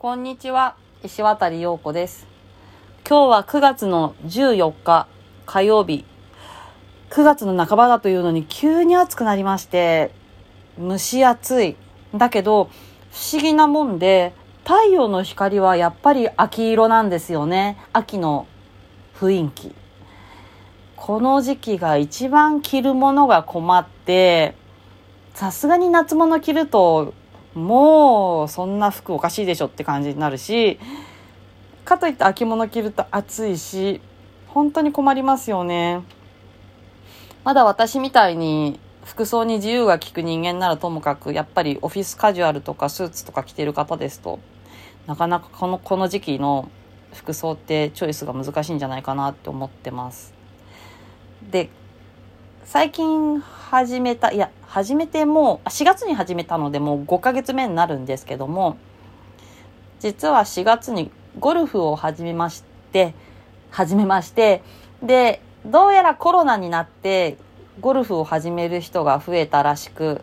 こんにちは、石渡陽子です。今日は9月の14日火曜日。9月の半ばだというのに急に暑くなりまして、蒸し暑い。だけど、不思議なもんで、太陽の光はやっぱり秋色なんですよね。秋の雰囲気。この時期が一番着るものが困って、さすがに夏物着るともうそんな服おかしいでしょって感じになるしかといって秋物着ると暑いし本当に困りますよね。まだ私みたいに服装に自由が利く人間ならともかくやっぱりオフィスカジュアルとかスーツとか着てる方ですとなかなかこのこの時期の服装ってチョイスが難しいんじゃないかなって思ってます。で最近始めたいや始めてもう4月に始めたのでもう5ヶ月目になるんですけども実は4月にゴルフを始めまして始めましてでどうやらコロナになってゴルフを始める人が増えたらしく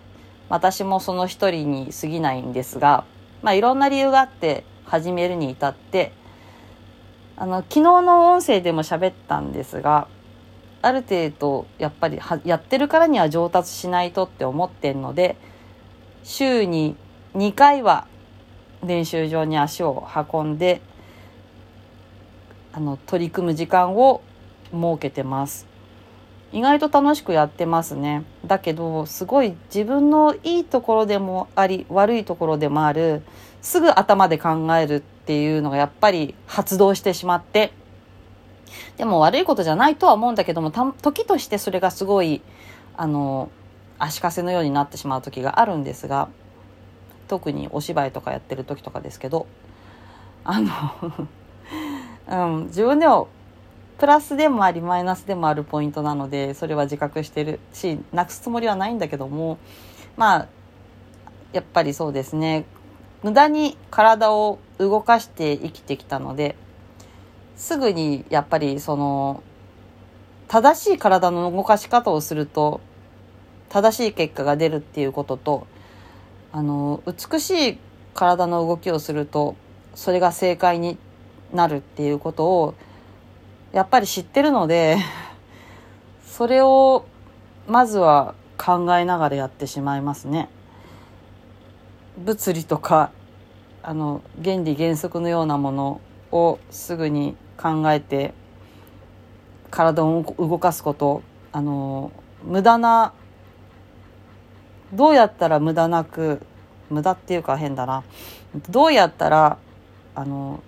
私もその一人に過ぎないんですがまあいろんな理由があって始めるに至ってあの昨日の音声でも喋ったんですがある程度やっぱりはやってるからには上達しないとって思ってんので週に2回は練習場に足を運んであの取り組む時間を設けてます。意外と楽しくやってますね。だけどすごい自分のいいところでもあり悪いところでもあるすぐ頭で考えるっていうのがやっぱり発動してしまってでも悪いことじゃないとは思うんだけども、時としてそれがすごい、あの、足かせのようになってしまう時があるんですが、特にお芝居とかやってる時とかですけど、あの、うん、自分でもプラスでもありマイナスでもあるポイントなので、それは自覚してるし、なくすつもりはないんだけども、まあ、やっぱりそうですね、無駄に体を動かして生きてきたので、すぐにやっぱりその正しい体の動かし方をすると正しい結果が出るっていうこととあの美しい体の動きをするとそれが正解になるっていうことをやっぱり知ってるので それをまずは考えながらやってしまいますね。物理とかあの原理原則のようなものをすぐに考えて体を動かすこと。あの無駄などうやったら無駄なく無駄っていうか変だな。どうやったらあの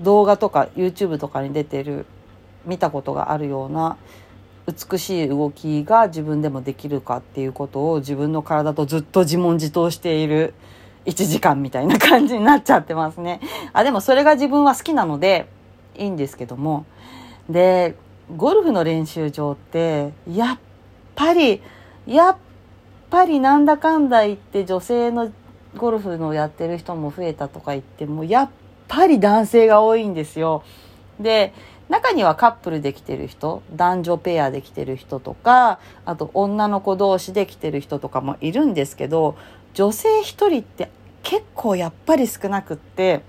動画とか YouTube とかに出てる見たことがあるような美しい動きが自分でもできるかっていうことを自分の体とずっと自問自答している。1時間みたいな感じになっちゃってますね。あ、でもそれが自分は好きなのでいいんですけども。で、ゴルフの練習場って、やっぱり、やっぱりなんだかんだ言って女性のゴルフのやってる人も増えたとか言っても、やっぱり男性が多いんですよ。で、中にはカップルで来てる人、男女ペアで来てる人とか、あと女の子同士で来てる人とかもいるんですけど、女性一人って結構やっぱり少なくって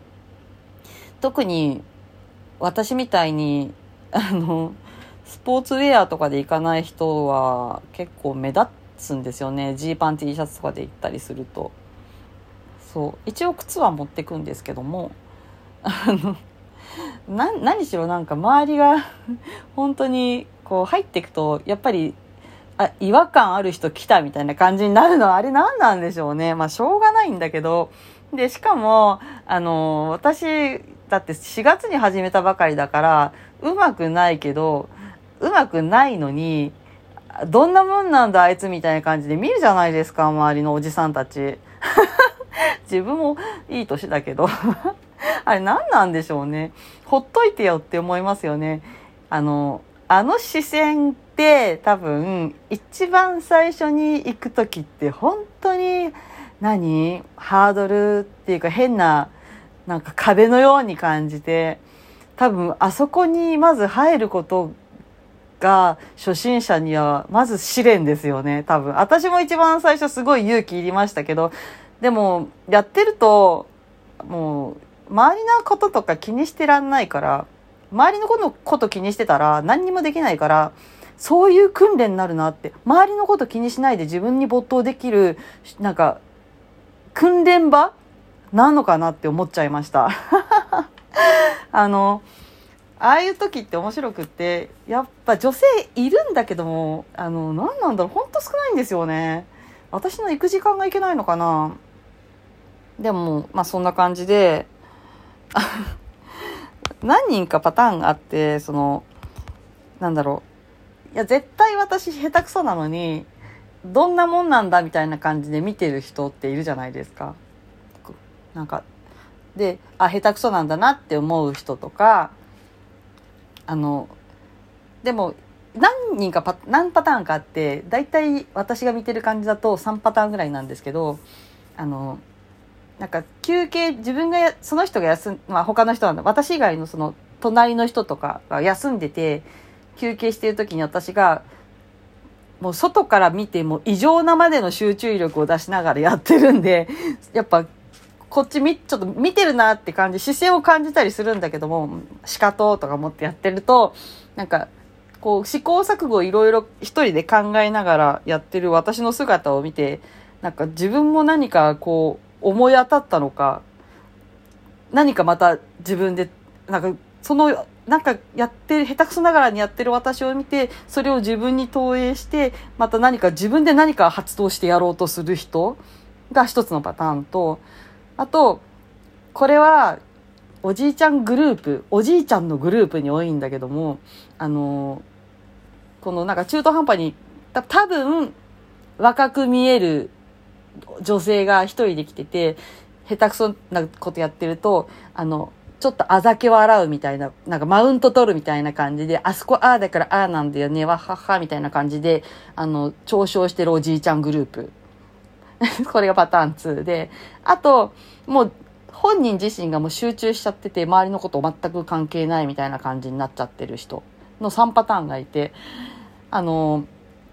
特に私みたいに あのスポーツウェアとかで行かない人は結構目立つんですよね。ジーパン T シャツとかで行ったりすると。そう。一応靴は持ってくんですけども。あのな何しろなんか周りが 本当にこう入っていくとやっぱりあ、違和感ある人来たみたいな感じになるのはあれ何なんでしょうね。まあしょうがないんだけど。で、しかも、あの、私、だって4月に始めたばかりだから、うまくないけど、うまくないのに、どんなもんなんだあいつみたいな感じで見るじゃないですか、周りのおじさんたち。自分もいい年だけど。あれ何なんでしょうね。ほっといてよって思いますよね。あの、あの視線って多分一番最初に行く時って本当に何？ハードルっていうか変ななんか壁のように感じて多分あそこにまず入ることが初心者にはまず試練ですよね多分。私も一番最初すごい勇気いりましたけどでもやってるともう周りのこととか気にしてらんないから周りのことこと気にしてたら何にもできないからそういう訓練になるなって周りのこと気にしないで自分に没頭できるなんか訓練場なのかなって思っちゃいました。あのああいう時って面白くってやっぱ女性いるんだけどもあの何なんだろうほんと少ないんですよね。私の行く時間がいけないのかな。でもまあそんな感じで 何人かパターンがあってそのなんだろういや絶対私下手くそなのにどんなもんなんだみたいな感じで見てる人っているじゃないですか。なんかであ下手くそなんだなって思う人とかあのでも何人かパ何パターンかあって大体私が見てる感じだと3パターンぐらいなんですけどあのなんか休憩自分がその人が休ん、まあ、他の人は私以外のその隣の人とかが休んでて休憩してる時に私がもう外から見ても異常なまでの集中力を出しながらやってるんでやっぱこっちみちょっと見てるなって感じ視線を感じたりするんだけどもしかととか持ってやってるとなんかこう試行錯誤いろいろ一人で考えながらやってる私の姿を見てなんか自分も何かこう思い当たったのか、何かまた自分で、なんか、その、なんかやってる、下手くそながらにやってる私を見て、それを自分に投影して、また何か自分で何か発動してやろうとする人が一つのパターンと、あと、これは、おじいちゃんグループ、おじいちゃんのグループに多いんだけども、あの、このなんか中途半端に、た多分、若く見える女性が一人で来てて、下手くそなことやってると、あの、ちょっとあざけ笑うみたいな、なんかマウント取るみたいな感じで、あそこああだからああなんだよね、わははみたいな感じで、あの、嘲笑してるおじいちゃんグループ。これがパターン2で、あと、もう、本人自身がもう集中しちゃってて、周りのこと全く関係ないみたいな感じになっちゃってる人の3パターンがいて、あの、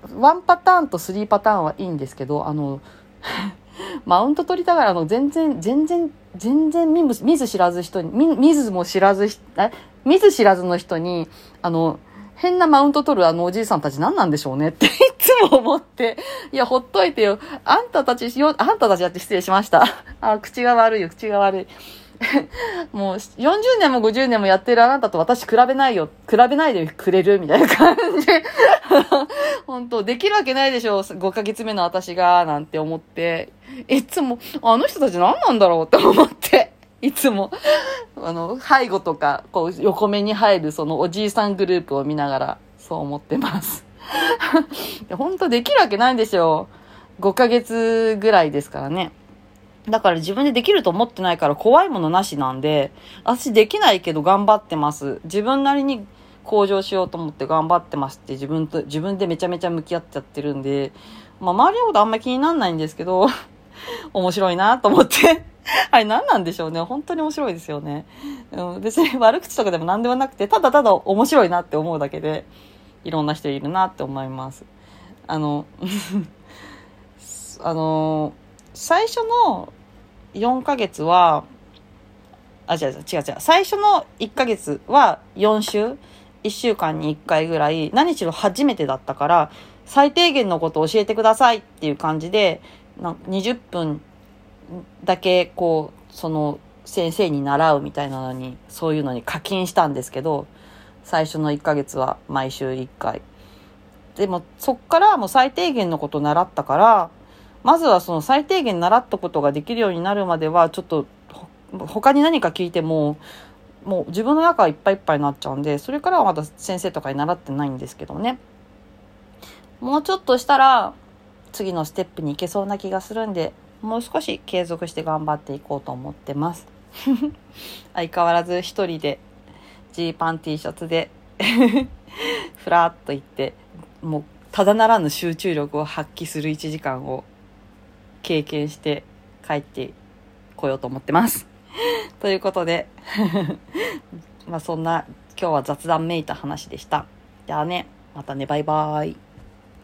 1パターンと3パターンはいいんですけど、あの、マウント取りたがらの全然、全然、全然見ず見ず知らず人に、見見ずも知らず、え？見ず知らずの人に、あの、変なマウント取るあのおじいさんたち何なんでしょうね？っていつも思って、いや、ほっといてよ。あんたたち、よ、あんたたちだって失礼しました。あ、口が悪いよ、口が悪い。もう40年も50年もやってるあなたと私比べないよ。比べないでくれるみたいな感じ。本当できるわけないでしょ。5ヶ月目の私が、なんて思って。いつも、あの人たち何なんだろうって思って。いつも、あの、背後とか、こう、横目に入るそのおじいさんグループを見ながら、そう思ってます。本当できるわけないんですよ。5ヶ月ぐらいですからね。だから自分でできると思ってないから怖いものなしなんで、私できないけど頑張ってます。自分なりに向上しようと思って頑張ってますって自分と、自分でめちゃめちゃ向き合っちゃってるんで、まあ周りのことあんまり気になんないんですけど、面白いなと思って あれ何なんでしょうね。本当に面白いですよね。うん、別に悪口とかでも何でもなくて、ただただ面白いなって思うだけで、いろんな人いるなって思います。あの あの最初の4ヶ月は、あ、違う違う違う。最初の1ヶ月は4週 ?1 週間に1回ぐらい、何しろ初めてだったから、最低限のことを教えてくださいっていう感じで、な20分だけ、こう、その、先生に習うみたいなのに、そういうのに課金したんですけど、最初の1ヶ月は毎週1回。でも、そっからもう最低限のこと習ったから、まずはその最低限習ったことができるようになるまでは、ちょっと、他に何か聞いても、もう自分の中はいっぱいいっぱいになっちゃうんで、それからはまだ先生とかに習ってないんですけどね。もうちょっとしたら、次のステップに行けそうな気がするんで、もう少し継続して頑張っていこうと思ってます。相変わらず一人で、ジーパン T シャツで ふらっと行って、もうただならぬ集中力を発揮する1時間を経験して帰ってこようと思ってます。ということで まあそんな今日は雑談めいた話でした。じゃあね、またね、バイバーイ。